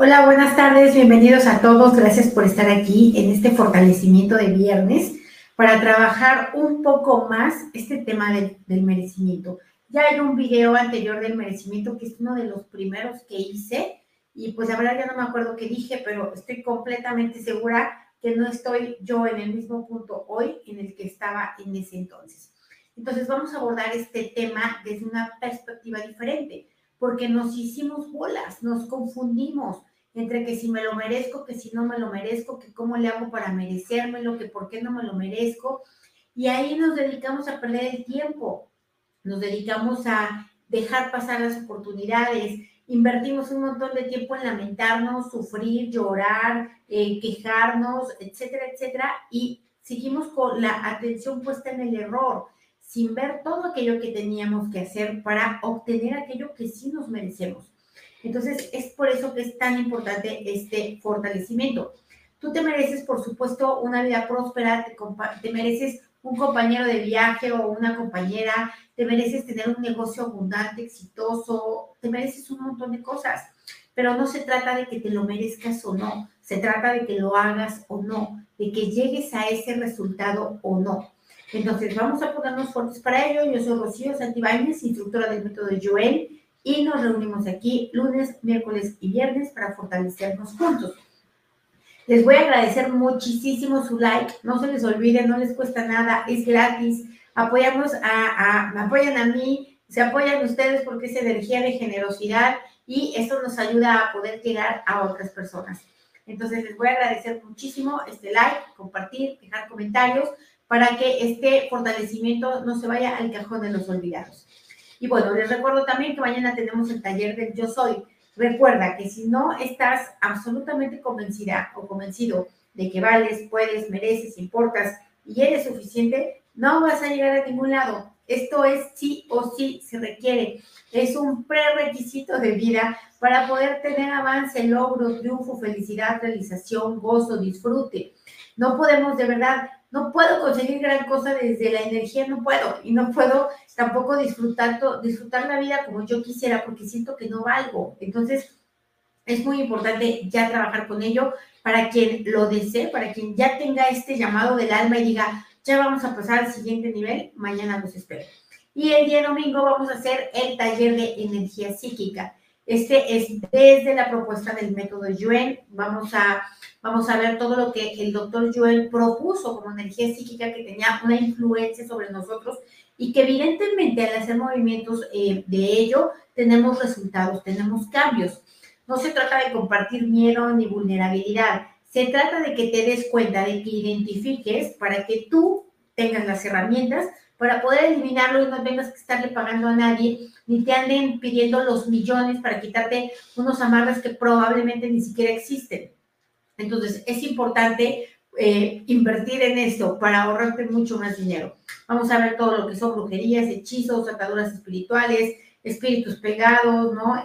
Hola, buenas tardes, bienvenidos a todos. Gracias por estar aquí en este fortalecimiento de viernes para trabajar un poco más este tema del, del, merecimiento. Ya hay un video anterior del merecimiento que es uno de los primeros que hice y pues la verdad ya no me acuerdo qué dije, pero estoy completamente segura que no estoy yo en el mismo punto hoy en el que estaba en ese entonces. Entonces vamos a abordar este tema desde una perspectiva diferente, porque nos hicimos bolas, nos confundimos entre que si me lo merezco, que si no me lo merezco, que cómo le hago para merecérmelo, que por qué no me lo merezco. Y ahí nos dedicamos a perder el tiempo, nos dedicamos a dejar pasar las oportunidades, invertimos un montón de tiempo en lamentarnos, sufrir, llorar, eh, quejarnos, etcétera, etcétera, y seguimos con la atención puesta en el error, sin ver todo aquello que teníamos que hacer para obtener aquello que sí nos merecemos. Entonces, es por eso que es tan importante este fortalecimiento. Tú te mereces, por supuesto, una vida próspera, te, te mereces un compañero de viaje o una compañera, te mereces tener un negocio abundante, exitoso, te mereces un montón de cosas, pero no se trata de que te lo merezcas o no, se trata de que lo hagas o no, de que llegues a ese resultado o no. Entonces, vamos a ponernos fuertes para ello. Yo soy Rocío Santibáñez, instructora del método Joel, y nos reunimos aquí lunes, miércoles y viernes para fortalecernos juntos. Les voy a agradecer muchísimo su like. No se les olvide, no les cuesta nada, es gratis. Apoyamos a, me apoyan a mí, se apoyan ustedes porque es energía de generosidad y eso nos ayuda a poder llegar a otras personas. Entonces les voy a agradecer muchísimo este like, compartir, dejar comentarios para que este fortalecimiento no se vaya al cajón de los olvidados. Y bueno, les recuerdo también que mañana tenemos el taller del Yo Soy Recuerda que si no estás absolutamente convencida o convencido de que vales, puedes, mereces, importas y eres suficiente, no vas a llegar a ningún lado. Esto es sí o sí se requiere. Es un prerequisito de vida para poder tener avance, logro, triunfo, felicidad, realización, gozo, disfrute. No podemos de verdad no puedo conseguir gran cosa desde la energía, no puedo. Y no puedo tampoco disfrutar, disfrutar la vida como yo quisiera porque siento que no valgo. Entonces, es muy importante ya trabajar con ello para quien lo desee, para quien ya tenga este llamado del alma y diga, ya vamos a pasar al siguiente nivel, mañana los espero. Y el día domingo vamos a hacer el taller de energía psíquica. Este es desde la propuesta del método Yuen. Vamos a, vamos a ver todo lo que el doctor Yuen propuso como energía psíquica que tenía una influencia sobre nosotros y que evidentemente al hacer movimientos eh, de ello tenemos resultados, tenemos cambios. No se trata de compartir miedo ni vulnerabilidad. Se trata de que te des cuenta, de que identifiques para que tú tengas las herramientas para poder eliminarlo y no tengas que estarle pagando a nadie, ni te anden pidiendo los millones para quitarte unos amarres que probablemente ni siquiera existen. Entonces, es importante eh, invertir en esto para ahorrarte mucho más dinero. Vamos a ver todo lo que son brujerías, hechizos, ataduras espirituales, espíritus pegados, ¿no?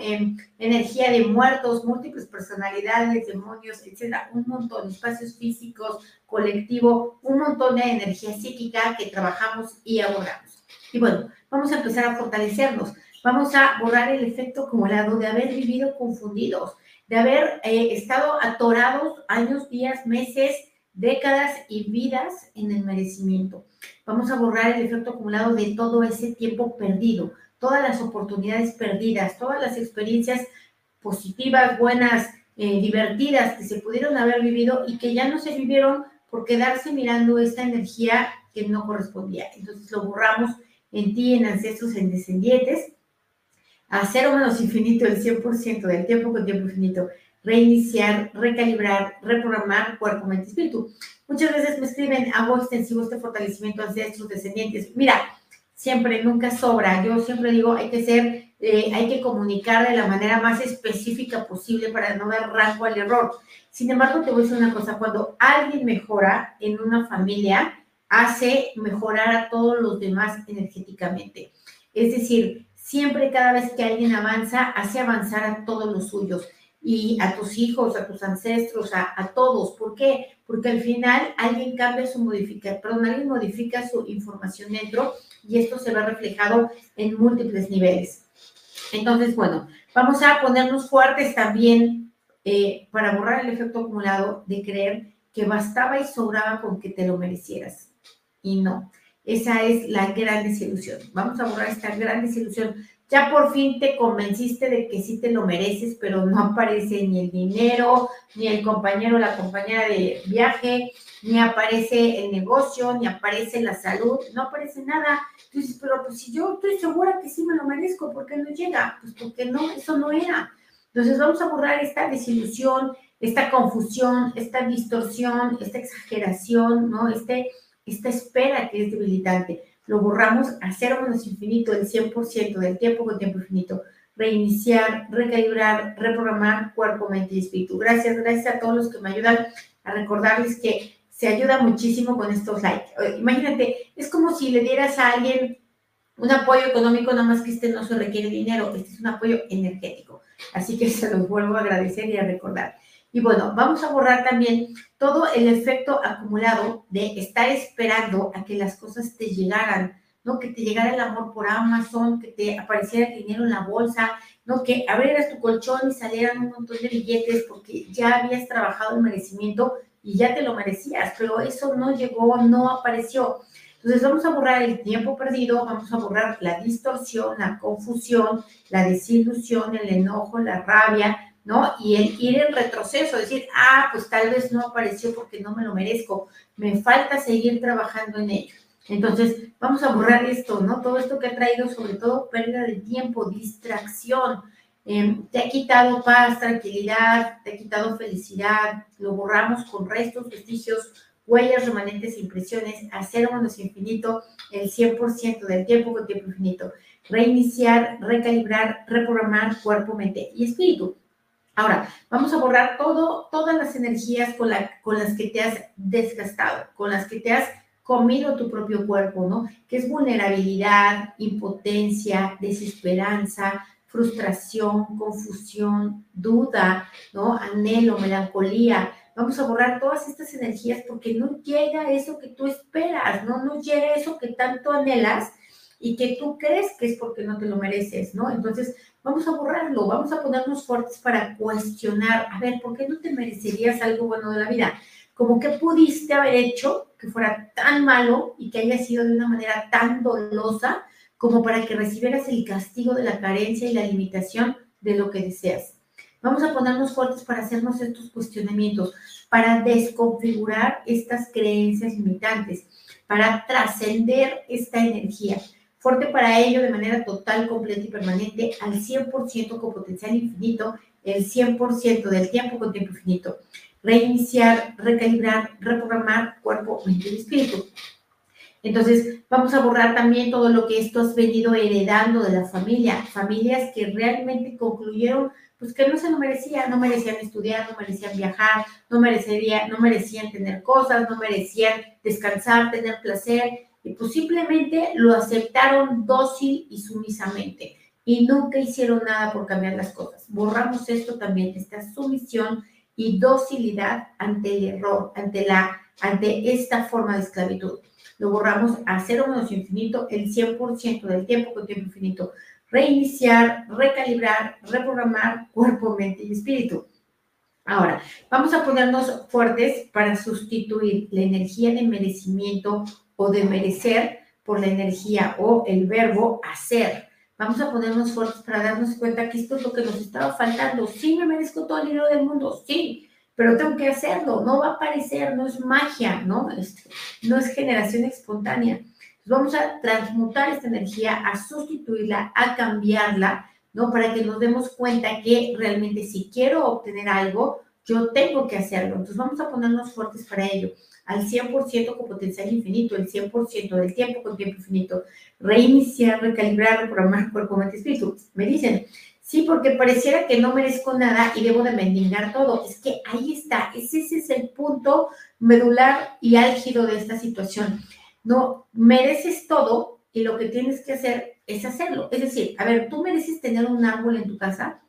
energía de muertos, múltiples personalidades, demonios, etcétera, un montón, espacios físicos, colectivo, un montón de energía psíquica que trabajamos y abordamos. Y bueno, vamos a empezar a fortalecernos. Vamos a borrar el efecto acumulado de haber vivido confundidos, de haber eh, estado atorados años, días, meses, décadas y vidas en el merecimiento. Vamos a borrar el efecto acumulado de todo ese tiempo perdido, todas las oportunidades perdidas, todas las experiencias positivas, buenas, eh, divertidas que se pudieron haber vivido y que ya no se vivieron por quedarse mirando esta energía que no correspondía. Entonces lo borramos en ti, en ancestros, en descendientes, a cero menos infinito, el 100% del tiempo con tiempo infinito, reiniciar, recalibrar, reprogramar cuerpo, mente, espíritu. Muchas veces me escriben, hago extensivo este fortalecimiento ancestros, descendientes. Mira, siempre, nunca sobra. Yo siempre digo, hay que ser, eh, hay que comunicar de la manera más específica posible para no dar rango al error. Sin embargo, te voy a decir una cosa, cuando alguien mejora en una familia, hace mejorar a todos los demás energéticamente. Es decir, siempre cada vez que alguien avanza, hace avanzar a todos los suyos y a tus hijos, a tus ancestros, a, a, todos. ¿Por qué? Porque al final alguien cambia su modificación, perdón, alguien modifica su información dentro y esto se ve reflejado en múltiples niveles. Entonces, bueno, vamos a ponernos fuertes también eh, para borrar el efecto acumulado de creer que bastaba y sobraba con que te lo merecieras. Y no, esa es la gran desilusión. Vamos a borrar esta gran desilusión. Ya por fin te convenciste de que sí te lo mereces, pero no aparece ni el dinero, ni el compañero o la compañera de viaje, ni aparece el negocio, ni aparece la salud, no aparece nada. Entonces, pero pues si yo estoy segura que sí me lo merezco, ¿por qué no llega? Pues porque no, eso no era. Entonces vamos a borrar esta desilusión, esta confusión, esta distorsión, esta exageración, ¿no? Este, esta espera que es debilitante. Lo borramos a cero menos infinito, el 100% del tiempo con tiempo infinito. Reiniciar, recalibrar, reprogramar cuerpo, mente y espíritu. Gracias, gracias a todos los que me ayudan a recordarles que se ayuda muchísimo con estos likes. Imagínate, es como si le dieras a alguien un apoyo económico, nada más que este no se requiere dinero, este es un apoyo energético. Así que se los vuelvo a agradecer y a recordar. Y bueno, vamos a borrar también todo el efecto acumulado de estar esperando a que las cosas te llegaran, ¿no? Que te llegara el amor por Amazon, que te apareciera dinero en la bolsa, ¿no? Que abrieras tu colchón y salieran un montón de billetes porque ya habías trabajado el merecimiento y ya te lo merecías, pero eso no llegó, no apareció. Entonces vamos a borrar el tiempo perdido, vamos a borrar la distorsión, la confusión, la desilusión, el enojo, la rabia, ¿no? Y el ir en retroceso, decir, ah, pues tal vez no apareció porque no me lo merezco, me falta seguir trabajando en ello. Entonces, vamos a borrar esto, ¿no? Todo esto que ha traído, sobre todo, pérdida de tiempo, distracción, em, te ha quitado paz, tranquilidad, te ha quitado felicidad, lo borramos con restos, vestigios, huellas remanentes, impresiones, hacer menos infinito el 100% del tiempo con tiempo infinito, reiniciar, recalibrar, reprogramar cuerpo, mente y espíritu. Ahora, vamos a borrar todo, todas las energías con, la, con las que te has desgastado, con las que te has comido tu propio cuerpo, ¿no? Que es vulnerabilidad, impotencia, desesperanza, frustración, confusión, duda, ¿no? Anhelo, melancolía, Vamos a borrar todas estas energías porque no llega eso que tú esperas, ¿no? No llega eso que tanto anhelas y que tú crees que es porque no te lo mereces, ¿no? Entonces, vamos a borrarlo, vamos a ponernos fuertes para cuestionar, a ver, ¿por qué no te merecerías algo bueno de la vida? Como que pudiste haber hecho que fuera tan malo y que haya sido de una manera tan dolosa como para que recibieras el castigo de la carencia y la limitación de lo que deseas. Vamos a ponernos fuertes para hacernos estos cuestionamientos, para desconfigurar estas creencias limitantes, para trascender esta energía. Fuerte para ello de manera total, completa y permanente, al 100% con potencial infinito, el 100% del tiempo con tiempo infinito. Reiniciar, recalibrar, reprogramar cuerpo, mente y espíritu. Entonces, vamos a borrar también todo lo que esto has venido heredando de la familia, familias que realmente concluyeron pues que no se lo merecían, no merecían estudiar, no merecían viajar, no, merecería, no merecían tener cosas, no merecían descansar, tener placer, y pues simplemente lo aceptaron dócil y sumisamente. Y nunca hicieron nada por cambiar las cosas. Borramos esto también, esta sumisión y docilidad ante el error, ante, la, ante esta forma de esclavitud. Lo borramos a cero menos infinito el 100% del tiempo con tiempo infinito reiniciar, recalibrar, reprogramar cuerpo, mente y espíritu. Ahora, vamos a ponernos fuertes para sustituir la energía de merecimiento o de merecer por la energía o el verbo hacer. Vamos a ponernos fuertes para darnos cuenta que esto es lo que nos estaba faltando. Sí, me merezco todo el dinero del mundo, sí, pero tengo que hacerlo. No va a aparecer, no es magia, ¿no? Este, no es generación espontánea vamos a transmutar esta energía, a sustituirla, a cambiarla, ¿no? Para que nos demos cuenta que realmente si quiero obtener algo, yo tengo que hacerlo. Entonces vamos a ponernos fuertes para ello. Al 100% con potencial infinito, el 100% del tiempo con tiempo infinito. Reiniciar, recalibrar, reprogramar cuerpo, mente, espíritu. Me dicen, sí, porque pareciera que no merezco nada y debo de mendigar todo. Es que ahí está, ese, ese es el punto medular y álgido de esta situación no, mereces todo y lo que tienes que hacer es hacerlo. Es decir, a ver, ¿tú mereces tener un árbol en tu casa?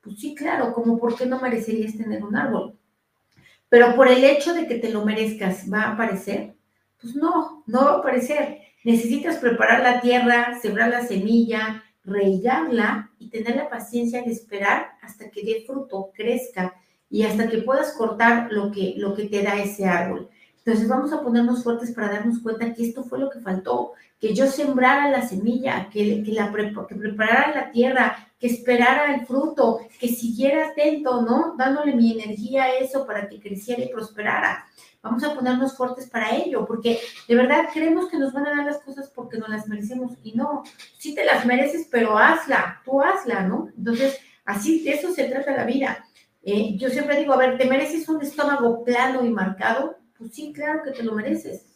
Pues sí, claro, como por qué no merecerías tener un árbol. Pero por el hecho de que te lo merezcas, ¿va a aparecer? Pues no, no va a aparecer. Necesitas preparar la tierra, sembrar la semilla, regarla y tener la paciencia de esperar hasta que dé fruto, crezca y hasta que puedas cortar lo que, lo que te da ese árbol. Entonces vamos a ponernos fuertes para darnos cuenta que esto fue lo que faltó, que yo sembrara la semilla, que, que, la, que preparara la tierra, que esperara el fruto, que siguiera atento, ¿no? Dándole mi energía a eso para que creciera y prosperara. Vamos a ponernos fuertes para ello, porque de verdad creemos que nos van a dar las cosas porque no las merecemos y no, sí te las mereces, pero hazla, tú hazla, ¿no? Entonces, así de eso se trata la vida. Eh, yo siempre digo, a ver, ¿te mereces un estómago plano y marcado? Pues sí, claro que te lo mereces.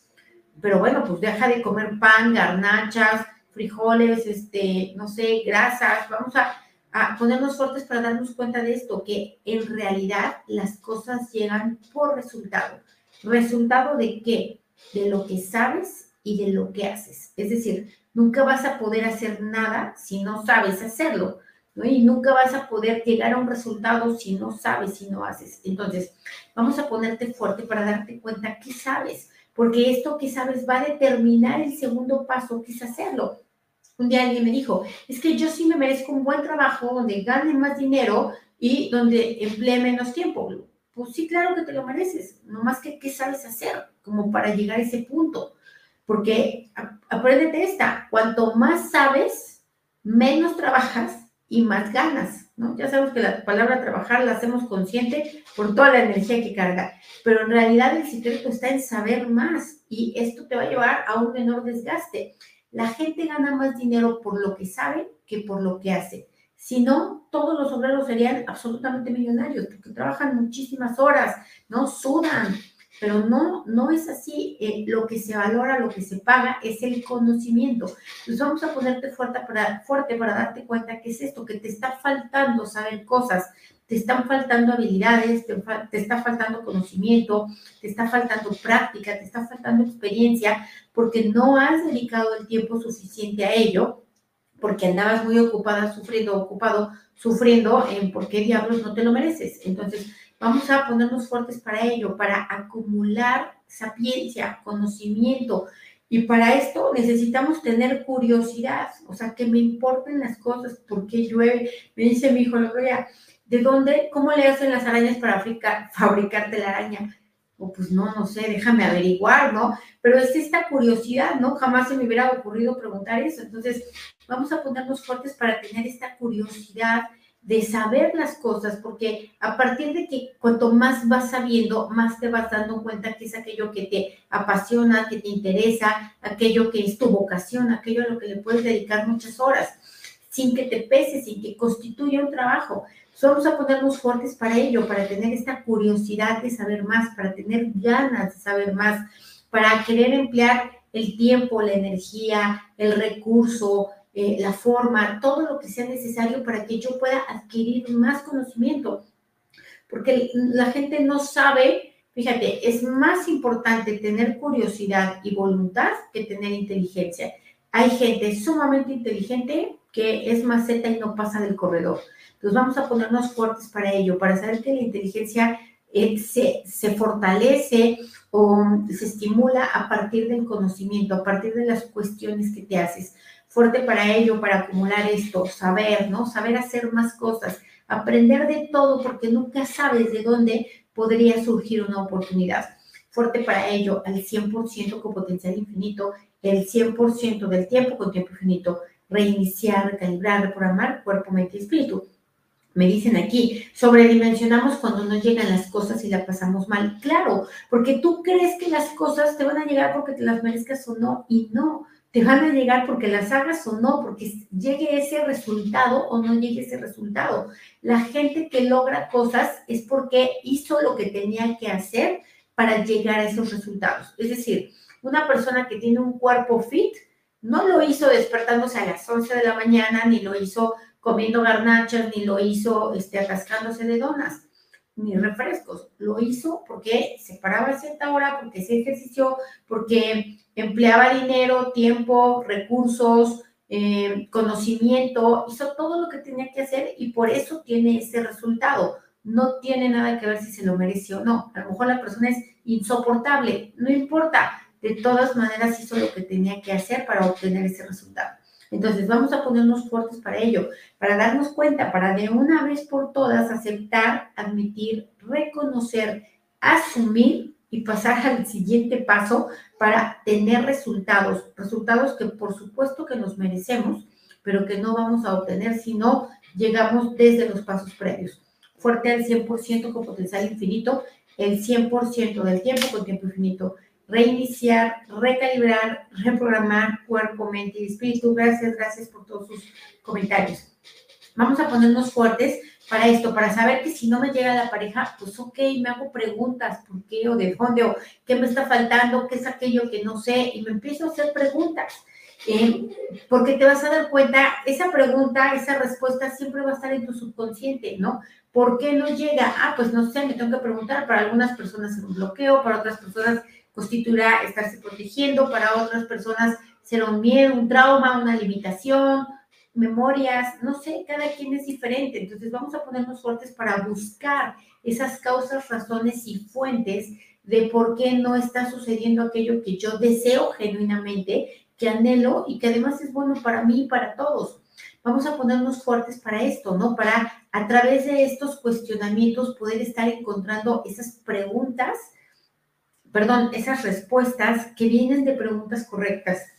Pero bueno, pues deja de comer pan, garnachas, frijoles, este, no sé, grasas. Vamos a, a ponernos fuertes para darnos cuenta de esto, que en realidad las cosas llegan por resultado. ¿Resultado de qué? De lo que sabes y de lo que haces. Es decir, nunca vas a poder hacer nada si no sabes hacerlo. ¿no? Y nunca vas a poder llegar a un resultado si no sabes, si no haces. Entonces, vamos a ponerte fuerte para darte cuenta qué sabes, porque esto que sabes va a determinar el segundo paso, que es hacerlo. Un día alguien me dijo, es que yo sí me merezco un buen trabajo donde gane más dinero y donde emplee menos tiempo. Pues sí, claro que te lo mereces, nomás que qué sabes hacer como para llegar a ese punto. Porque apréndete esta, cuanto más sabes, menos trabajas y más ganas, ¿no? Ya sabemos que la palabra trabajar la hacemos consciente por toda la energía que carga, pero en realidad el secreto está en saber más y esto te va a llevar a un menor desgaste. La gente gana más dinero por lo que sabe que por lo que hace. Si no, todos los obreros serían absolutamente millonarios, porque trabajan muchísimas horas, ¿no? Sudan, pero no, no es así. Eh, lo que se valora, lo que se paga es el conocimiento. Entonces vamos a ponerte fuerte para, fuerte para darte cuenta que es esto, que te está faltando saber cosas, te están faltando habilidades, te, te está faltando conocimiento, te está faltando práctica, te está faltando experiencia, porque no has dedicado el tiempo suficiente a ello porque andabas muy ocupada, sufriendo, ocupado, sufriendo en por qué diablos no te lo mereces. Entonces, vamos a ponernos fuertes para ello, para acumular sapiencia, conocimiento. Y para esto necesitamos tener curiosidad, o sea, que me importen las cosas, por qué llueve. Me dice mi hijo, ¿de dónde, cómo le hacen las arañas para fabricar, fabricar telaraña? o pues no, no sé, déjame averiguar, ¿no? Pero es esta curiosidad, ¿no? Jamás se me hubiera ocurrido preguntar eso. Entonces, vamos a ponernos fuertes para tener esta curiosidad de saber las cosas, porque a partir de que cuanto más vas sabiendo, más te vas dando cuenta que es aquello que te apasiona, que te interesa, aquello que es tu vocación, aquello a lo que le puedes dedicar muchas horas, sin que te pese, sin que constituya un trabajo. Vamos a ponernos fuertes para ello, para tener esta curiosidad de saber más, para tener ganas de saber más, para querer emplear el tiempo, la energía, el recurso, eh, la forma, todo lo que sea necesario para que yo pueda adquirir más conocimiento. Porque la gente no sabe, fíjate, es más importante tener curiosidad y voluntad que tener inteligencia. Hay gente sumamente inteligente que es maceta y no pasa del corredor. Entonces vamos a ponernos fuertes para ello, para saber que la inteligencia eh, se, se, fortalece o se estimula a partir del conocimiento, a partir de las cuestiones que te haces. Fuerte para ello, para acumular esto, saber, ¿no? Saber hacer más cosas, aprender de todo, porque nunca sabes de dónde podría surgir una oportunidad. Fuerte para ello, al 100% con potencial infinito, el 100% del tiempo con tiempo infinito, reiniciar, recalibrar, reprogramar cuerpo, mente y espíritu me dicen aquí, sobredimensionamos cuando nos llegan las cosas y la pasamos mal. Claro, porque tú crees que las cosas te van a llegar porque te las merezcas o no, y no, te van a llegar porque las hagas o no, porque llegue ese resultado o no llegue ese resultado. La gente que logra cosas es porque hizo lo que tenía que hacer para llegar a esos resultados. Es decir, una persona que tiene un cuerpo fit, no lo hizo despertándose a las 11 de la mañana, ni lo hizo comiendo garnachas, ni lo hizo este, de donas, ni refrescos. Lo hizo porque se paraba a cierta hora, porque se ejercicio, porque empleaba dinero, tiempo, recursos, eh, conocimiento, hizo todo lo que tenía que hacer y por eso tiene ese resultado. No tiene nada que ver si se lo merece o no. A lo mejor la persona es insoportable, no importa. De todas maneras hizo lo que tenía que hacer para obtener ese resultado. Entonces vamos a ponernos fuertes para ello, para darnos cuenta, para de una vez por todas aceptar, admitir, reconocer, asumir y pasar al siguiente paso para tener resultados, resultados que por supuesto que nos merecemos, pero que no vamos a obtener si no llegamos desde los pasos previos. Fuerte al 100% con potencial infinito, el 100% del tiempo con tiempo infinito reiniciar, recalibrar, reprogramar cuerpo, mente y espíritu. Gracias, gracias por todos sus comentarios. Vamos a ponernos fuertes para esto, para saber que si no me llega la pareja, pues ok, me hago preguntas, ¿por qué o de dónde o qué me está faltando, qué es aquello que no sé? Y me empiezo a hacer preguntas. Eh, porque te vas a dar cuenta, esa pregunta, esa respuesta siempre va a estar en tu subconsciente, ¿no? ¿Por qué no llega? Ah, pues no sé, me tengo que preguntar. Para algunas personas es un bloqueo, para otras personas constituirá estarse protegiendo, para otras personas será un miedo, un trauma, una limitación, memorias, no sé, cada quien es diferente. Entonces vamos a ponernos fuertes para buscar esas causas, razones y fuentes de por qué no está sucediendo aquello que yo deseo genuinamente, que anhelo y que además es bueno para mí y para todos. Vamos a ponernos fuertes para esto, ¿no? Para a través de estos cuestionamientos poder estar encontrando esas preguntas perdón, esas respuestas que vienen de preguntas correctas.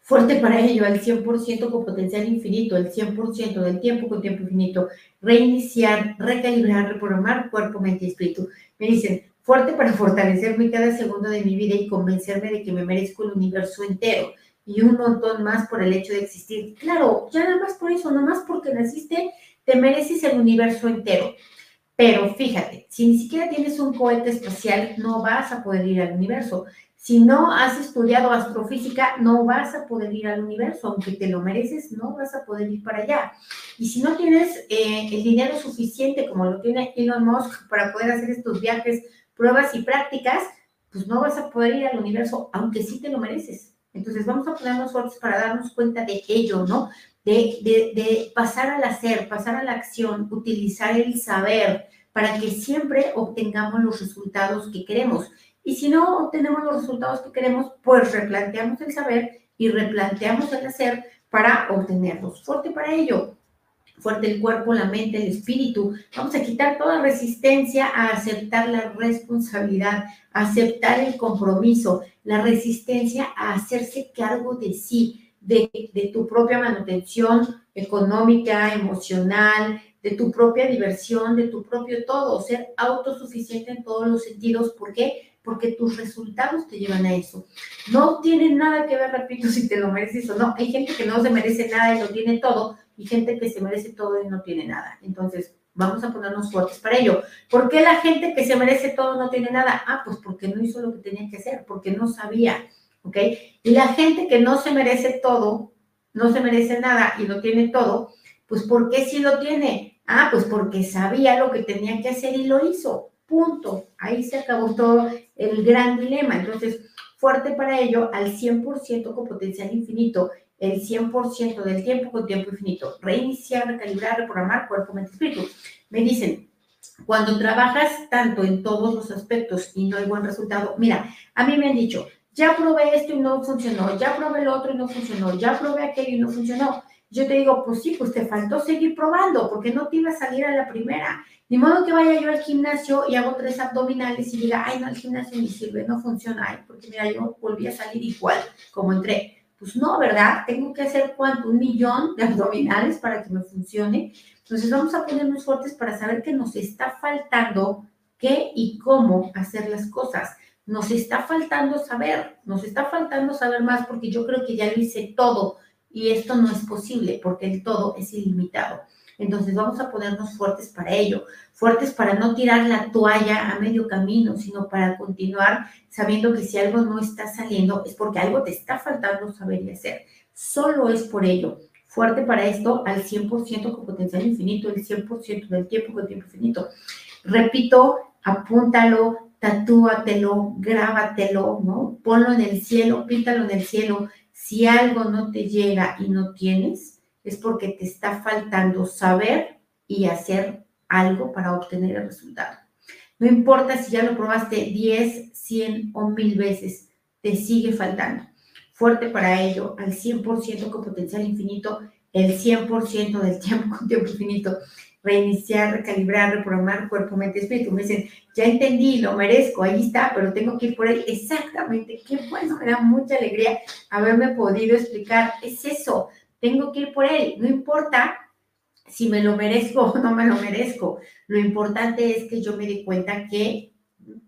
Fuerte para ello, al 100% con potencial infinito, el 100% del tiempo con tiempo infinito. Reiniciar, recalibrar, reprogramar cuerpo, mente y espíritu. Me dicen, fuerte para fortalecerme cada segundo de mi vida y convencerme de que me merezco el universo entero y un montón más por el hecho de existir. Claro, ya nada más por eso, no más porque naciste, te mereces el universo entero. Pero fíjate, si ni siquiera tienes un cohete espacial, no vas a poder ir al universo. Si no has estudiado astrofísica, no vas a poder ir al universo, aunque te lo mereces, no vas a poder ir para allá. Y si no tienes eh, el dinero suficiente como lo tiene Elon Musk para poder hacer estos viajes, pruebas y prácticas, pues no vas a poder ir al universo, aunque sí te lo mereces. Entonces vamos a ponernos fuertes para darnos cuenta de ello, ¿no? De, pasar al hacer, pasar a la acción, utilizar el saber para que siempre obtengamos los resultados que queremos. Y si no obtenemos los resultados que queremos, pues replanteamos el saber y replanteamos el hacer para obtenerlos. Fuerte para ello. Fuerte el cuerpo, la mente, el espíritu. Vamos a quitar toda resistencia a aceptar la responsabilidad, a aceptar el compromiso, la resistencia a hacerse cargo de sí, de, tu propia manutención económica, emocional, de tu propia diversión, de tu propio todo, ser autosuficiente en todos los sentidos. ¿Por qué? Porque tus resultados te llevan a eso. No tiene nada que ver, repito, si te lo mereces o no. Hay gente que no se merece nada y lo tiene todo, y gente que se merece todo y no tiene nada. Entonces, vamos a ponernos fuertes para ello. ¿Por qué la gente que se merece todo no tiene nada? Ah, pues porque no hizo lo que tenía que hacer, porque no sabía ¿ok? Y la gente que no se merece todo, no se merece nada y lo tiene todo, pues ¿por qué sí lo tiene? Ah, pues porque sabía lo que tenía que hacer y lo hizo. Punto. Ahí se acabó todo el gran dilema. Entonces, fuerte para ello, al 100% con potencial infinito, el 100% del tiempo con tiempo infinito. Reiniciar, recalibrar, reprogramar cuerpo, mente, espíritu. Me dicen, cuando trabajas tanto en todos los aspectos y no hay buen resultado, mira, a mí me han dicho, ya probé esto y no funcionó, ya probé el otro y no funcionó, ya probé aquello y no funcionó. Yo te digo, pues sí, pues te faltó seguir probando, porque no te iba a salir a la primera. Ni modo que vaya yo al gimnasio y hago tres abdominales y diga, ay, no, el gimnasio ni sirve, no funciona, ay, porque mira, yo volví a salir igual como entré. Pues no, ¿verdad? Tengo que hacer cuánto, un millón de abdominales para que me funcione. Entonces vamos a ponernos fuertes para saber que nos está faltando qué y cómo hacer las cosas nos está faltando saber, nos está faltando saber más porque yo creo que ya lo hice todo y esto no es posible porque el todo es ilimitado. Entonces vamos a ponernos fuertes para ello, fuertes para no tirar la toalla a medio camino, sino para continuar sabiendo que si algo no está saliendo es porque algo te está faltando saber y hacer. Solo es por ello. Fuerte para esto al 100% con potencial infinito, el 100% del tiempo con tiempo infinito. Repito, apúntalo, tatúatelo, grábatelo, ¿no? Ponlo en el cielo, píntalo en el cielo. Si algo no te llega y no tienes, es porque te está faltando saber y hacer algo para obtener el resultado. No importa si ya lo probaste 10, 100 o 1000 veces, te sigue faltando. fuerte para ello, al 100% con potencial infinito, el 100% del tiempo con tiempo infinito, reiniciar, recalibrar, reprogramar cuerpo, mente, espíritu. Me dicen, ya entendí, lo merezco, ahí está, pero tengo que ir por él. Exactamente, qué bueno, me da mucha alegría haberme podido explicar. Es eso, tengo que ir por él, no importa si me lo merezco o no me lo merezco. Lo importante es que yo me di cuenta que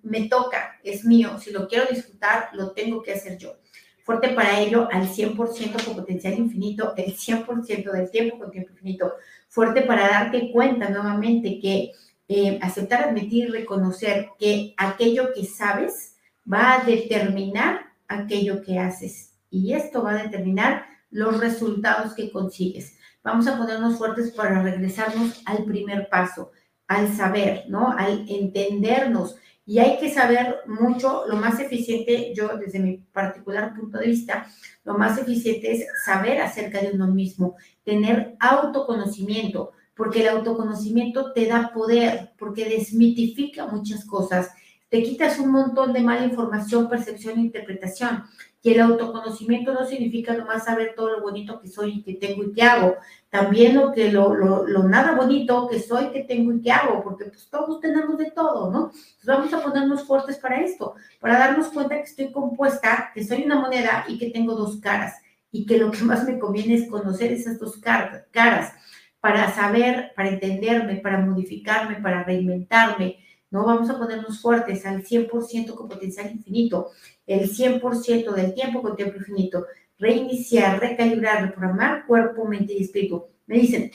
me toca, es mío. Si lo quiero disfrutar, lo tengo que hacer yo. Fuerte para ello al 100% con potencial infinito, el 100% del tiempo con tiempo infinito. Fuerte para darte cuenta nuevamente que eh, aceptar, admitir y reconocer que aquello que sabes va a determinar aquello que haces. Y esto va a determinar los resultados que consigues. Vamos a ponernos fuertes para regresarnos al primer paso, al saber, ¿no? Al entendernos. Y hay que saber mucho, lo más eficiente, yo desde mi particular punto de vista, lo más eficiente es saber acerca de uno mismo, tener autoconocimiento, porque el autoconocimiento te da poder, porque desmitifica muchas cosas, te quitas un montón de mala información, percepción e interpretación. Y el autoconocimiento no significa nomás saber todo lo bonito que soy y que tengo y que hago. También lo que lo, lo, nada bonito que soy, que tengo y que hago, porque pues todos tenemos de todo, ¿no? Entonces vamos a ponernos fuertes para esto, para darnos cuenta que estoy compuesta, que soy una moneda y que tengo dos caras. Y que lo que más me conviene es conocer esas dos caras para saber, para entenderme, para modificarme, para reinventarme, ¿no? Vamos a ponernos fuertes al 100% con potencial infinito, el 100% del tiempo con tiempo infinito, reiniciar, recalibrar, reprogramar cuerpo, mente y espíritu. Me dicen,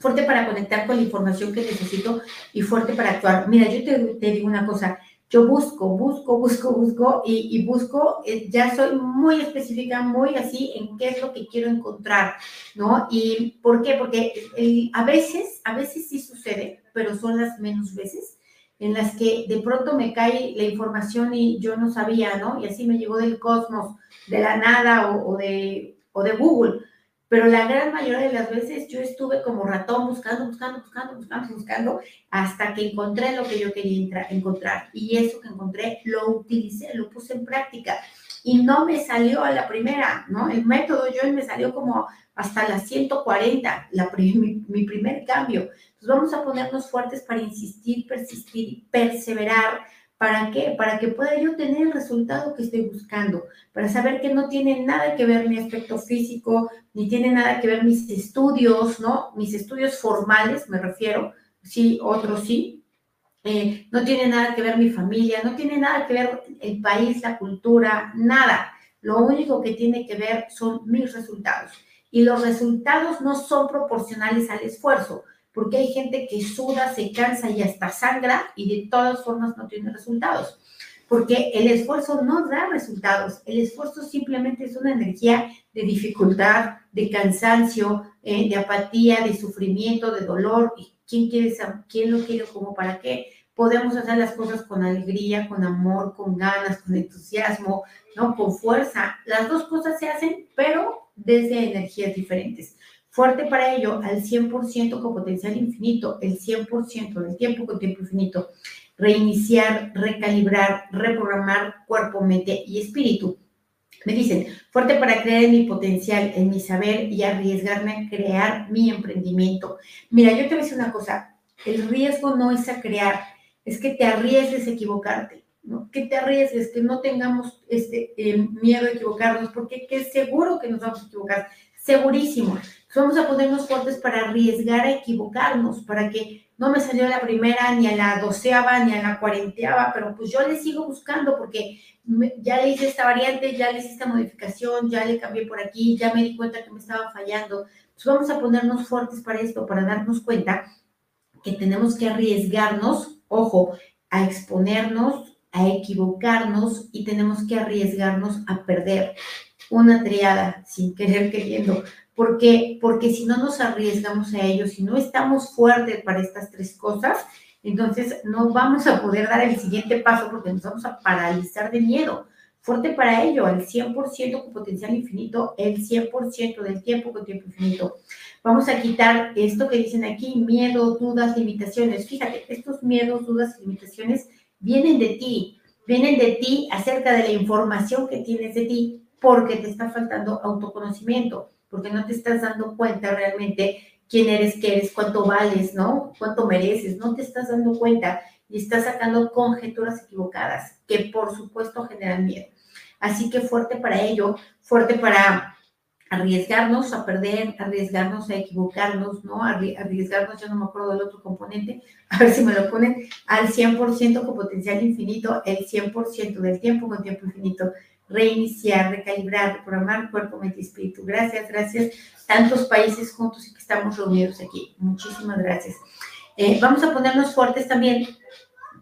fuerte para conectar con la información que necesito y fuerte para actuar. Mira, yo te, digo una cosa, yo busco, busco, busco, busco y, busco, eh, ya soy muy específica, muy así en qué es lo que quiero encontrar, ¿no? ¿Y por qué? Porque a veces, a veces sí sucede, pero son las menos veces en las que de pronto me cae la información y yo no sabía, ¿no? Y así me llegó del cosmos, de la nada o, de, o de Google. Pero la gran mayoría de las veces yo estuve como ratón buscando, buscando, buscando, buscando, buscando, hasta que encontré lo que yo quería encontrar. Y eso que encontré lo utilicé, lo puse en práctica. Y no me salió a la primera, ¿no? El método yo me salió como hasta las 140, la, mi, mi primer cambio. Entonces vamos a ponernos fuertes para insistir, persistir y perseverar. ¿Para qué? Para que pueda yo tener el resultado que estoy buscando, para saber que no tiene nada que ver mi aspecto físico, ni tiene nada que ver mis estudios, ¿no? Mis estudios formales, me refiero, sí, otros sí. Eh, no tiene nada que ver mi familia, no tiene nada que ver el país, la cultura, nada. Lo único que tiene que ver son mis resultados y los resultados no son proporcionales al esfuerzo, porque hay gente que suda, se cansa y hasta sangra y de todas formas no tiene resultados. Porque el esfuerzo no da resultados, el esfuerzo simplemente es una energía de dificultad, de cansancio, eh, de apatía, de sufrimiento, de dolor. ¿Y quién, quiere, quién lo quiere como para qué? Podemos hacer las cosas con alegría, con amor, con ganas, con entusiasmo, ¿no? Con fuerza. Las dos cosas se hacen, pero desde energías diferentes. Fuerte para ello, al 100% con potencial infinito, el 100% del tiempo con tiempo infinito. Reiniciar, recalibrar, reprogramar cuerpo, mente y espíritu. Me dicen, fuerte para creer en mi potencial, en mi saber y arriesgarme a crear mi emprendimiento. Mira, yo te voy a decir una cosa, el riesgo no es a crear, es que te arriesgues a equivocarte. ¿no? Que te arriesgues, que no tengamos este, eh, miedo a equivocarnos, porque que seguro que nos vamos a equivocar, segurísimo. vamos a ponernos fuertes para arriesgar a equivocarnos, para que no me salió la primera, ni a la doceava, ni a la cuarenteava, pero pues yo le sigo buscando porque ya le hice esta variante, ya le hice esta modificación, ya le cambié por aquí, ya me di cuenta que me estaba fallando. Pues vamos a ponernos fuertes para esto, para darnos cuenta que tenemos que arriesgarnos, ojo, a exponernos a equivocarnos y tenemos que arriesgarnos a perder una triada sin querer queriendo. ¿Por qué? Porque si no nos arriesgamos a ello, si no estamos fuertes para estas tres cosas, entonces no vamos a poder dar el siguiente paso porque nos vamos a paralizar de miedo. Fuerte para ello, al 100% con potencial infinito, el 100% del tiempo con tiempo infinito. Vamos a quitar esto que dicen aquí, miedo, dudas, limitaciones. Fíjate, estos miedos, dudas limitaciones vienen de ti, vienen de ti acerca de la información que tienes de ti, porque te está faltando autoconocimiento, porque no te estás dando cuenta realmente quién eres, qué eres, cuánto vales, ¿no? Cuánto mereces, no te estás dando cuenta y estás sacando conjeturas equivocadas que por supuesto generan miedo. Así que fuerte para ello, fuerte para arriesgarnos a perder, arriesgarnos a equivocarnos, ¿no? Arriesgarnos, yo no me acuerdo del otro componente, a ver si me lo ponen, al 100% con potencial infinito, el 100% del tiempo con tiempo infinito, reiniciar, recalibrar, reprogramar cuerpo, mente y espíritu. Gracias, gracias. Tantos países juntos y que estamos reunidos aquí. Muchísimas gracias. Eh, vamos a ponernos fuertes también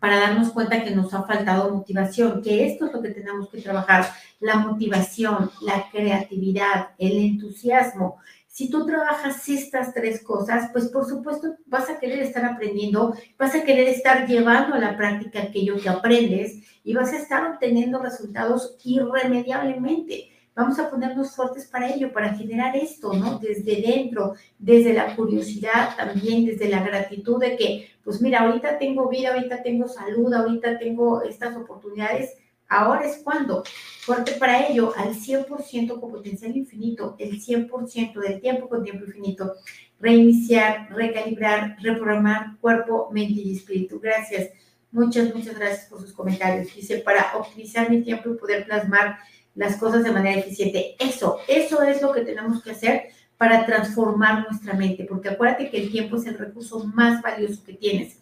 para darnos cuenta que nos ha faltado motivación, que esto es lo que tenemos que trabajar, la motivación, la creatividad, el entusiasmo. Si tú trabajas estas tres cosas, pues por supuesto vas a querer estar aprendiendo, vas a querer estar llevando a la práctica aquello que aprendes y vas a estar obteniendo resultados irremediablemente. Vamos a ponernos fuertes para ello, para generar esto, ¿no? Desde dentro, desde la curiosidad también, desde la gratitud de que, pues mira, ahorita tengo vida, ahorita tengo salud, ahorita tengo estas oportunidades, ahora es cuando. Fuerte para ello, al 100% con potencial infinito, el 100% del tiempo con tiempo infinito. Reiniciar, recalibrar, reprogramar cuerpo, mente y espíritu. Gracias. Muchas, muchas gracias por sus comentarios. Dice, para optimizar mi tiempo y poder plasmar las cosas de manera eficiente. Eso, eso es lo que tenemos que hacer para transformar nuestra mente, porque acuérdate que el tiempo es el recurso más valioso que tienes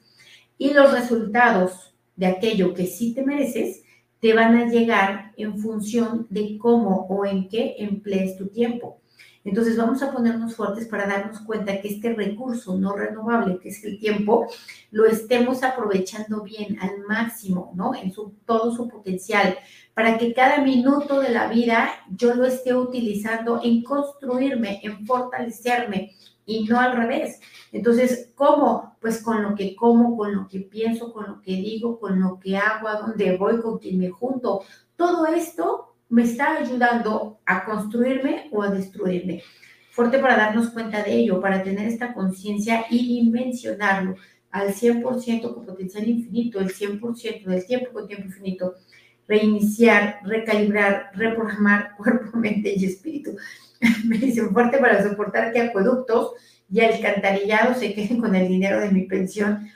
y los resultados de aquello que sí te mereces te van a llegar en función de cómo o en qué emplees tu tiempo. Entonces vamos a ponernos fuertes para darnos cuenta que este recurso no renovable, que es el tiempo, lo estemos aprovechando bien al máximo, ¿no? En su, todo su potencial, para que cada minuto de la vida yo lo esté utilizando en construirme, en fortalecerme y no al revés. Entonces, ¿cómo? Pues con lo que como, con lo que pienso, con lo que digo, con lo que hago, a dónde voy, con quién me junto. Todo esto me está ayudando a construirme o a destruirme. Fuerte para darnos cuenta de ello, para tener esta conciencia y dimensionarlo al 100% con potencial infinito, el 100% del tiempo con tiempo infinito reiniciar, recalibrar, reprogramar cuerpo, mente y espíritu. Me dicen fuerte para soportar que acueductos y alcantarillados se queden con el dinero de mi pensión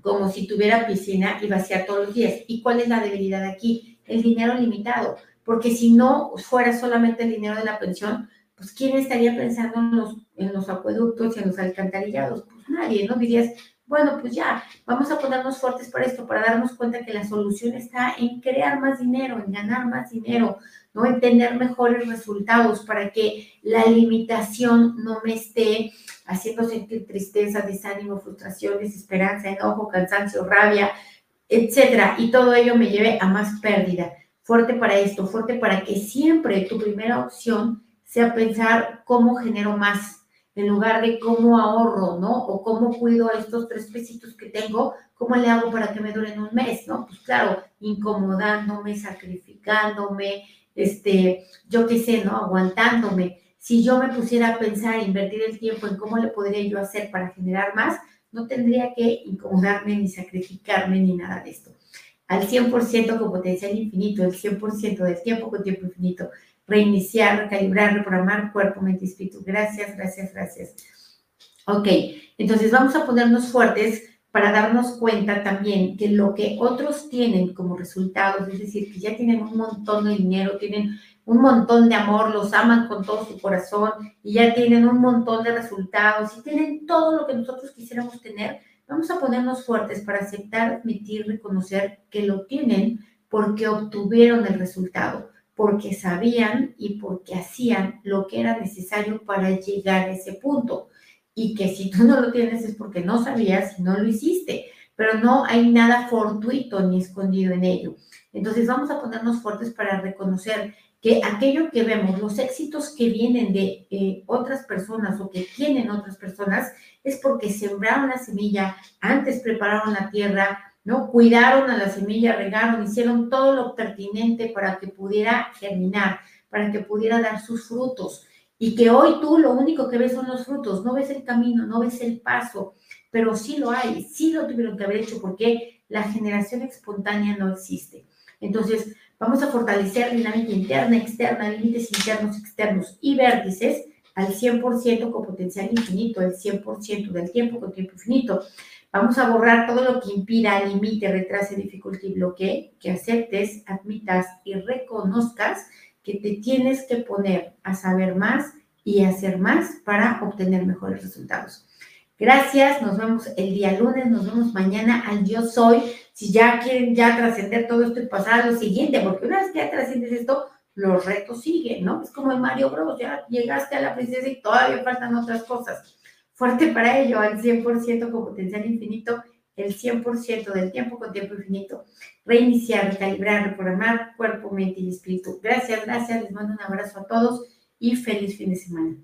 como si tuviera piscina y vaciar todos los días. ¿Y cuál es la debilidad aquí? El dinero limitado, porque si no fuera solamente el dinero de la pensión, pues ¿quién estaría pensando en los, en los acueductos y en los alcantarillados? Pues nadie, ¿no? Dirías, bueno, pues ya, vamos a ponernos fuertes para esto, para darnos cuenta que la solución está en crear más dinero, en ganar más dinero, ¿no? En tener mejores resultados para que la limitación no me esté haciendo sentir tristeza, desánimo, frustración, desesperanza, enojo, cansancio, rabia, etcétera. Y todo ello me lleve a más pérdida. Fuerte para esto, fuerte para que siempre tu primera opción sea pensar cómo genero más, en lugar de cómo ahorro, ¿no? O cómo cuido a estos tres pesitos que tengo, ¿cómo le hago para que me duren un mes, ¿no? Pues claro, incomodándome, sacrificándome, este, yo qué sé, ¿no? Aguantándome. Si yo me pusiera a pensar, invertir el tiempo en cómo le podría yo hacer para generar más, no tendría que incomodarme ni sacrificarme ni nada de esto. Al 100% con potencial infinito, el 100% del tiempo con tiempo infinito reiniciar, recalibrar, reprogramar cuerpo, mente y espíritu. Gracias, gracias, gracias. Ok, entonces vamos a ponernos fuertes para darnos cuenta también que lo que otros tienen como resultados, es decir, que ya tienen un montón de dinero, tienen un montón de amor, los aman con todo su corazón y ya tienen un montón de resultados y tienen todo lo que nosotros quisiéramos tener, vamos a ponernos fuertes para aceptar, admitir, reconocer que lo tienen porque obtuvieron el resultado porque sabían y porque hacían lo que era necesario para llegar a ese punto. Y que si tú no lo tienes es porque no sabías y no lo hiciste, pero no hay nada fortuito ni escondido en ello. Entonces vamos a ponernos fuertes para reconocer que aquello que vemos, los éxitos que vienen de eh, otras personas o que tienen otras personas, es porque sembraron la semilla, antes prepararon la tierra, ¿no? Cuidaron a la semilla, regaron, hicieron todo lo pertinente para que pudiera germinar, para que pudiera dar sus frutos. Y que hoy tú lo único que ves son los frutos, no ves el camino, no ves el paso, pero sí lo hay, sí lo tuvieron que haber hecho porque la generación espontánea no existe. Entonces, Vamos a fortalecer dinámica interna, externa, límites internos, externos y vértices al 100% con potencial infinito, el 100% del tiempo con tiempo infinito. Vamos a borrar todo lo que impida, limite, retrase, dificulte y bloquee, que aceptes, admitas y reconozcas que te tienes que poner a saber más y hacer más para obtener mejores resultados. Gracias, nos vemos el día lunes, nos vemos mañana al Yo Soy. Si ya quieren ya trascender todo esto y pasar a lo siguiente, porque una vez que ya trasciendes esto, los retos siguen, ¿no? Es como en Mario Bros, ya llegaste a la princesa y todavía faltan otras cosas. Fuerte para ello, al 100% con potencial infinito, el 100% del tiempo con tiempo infinito. Reiniciar, recalibrar, reprogramar cuerpo, mente y espíritu. Gracias, gracias, les mando un abrazo a todos y feliz fin de semana.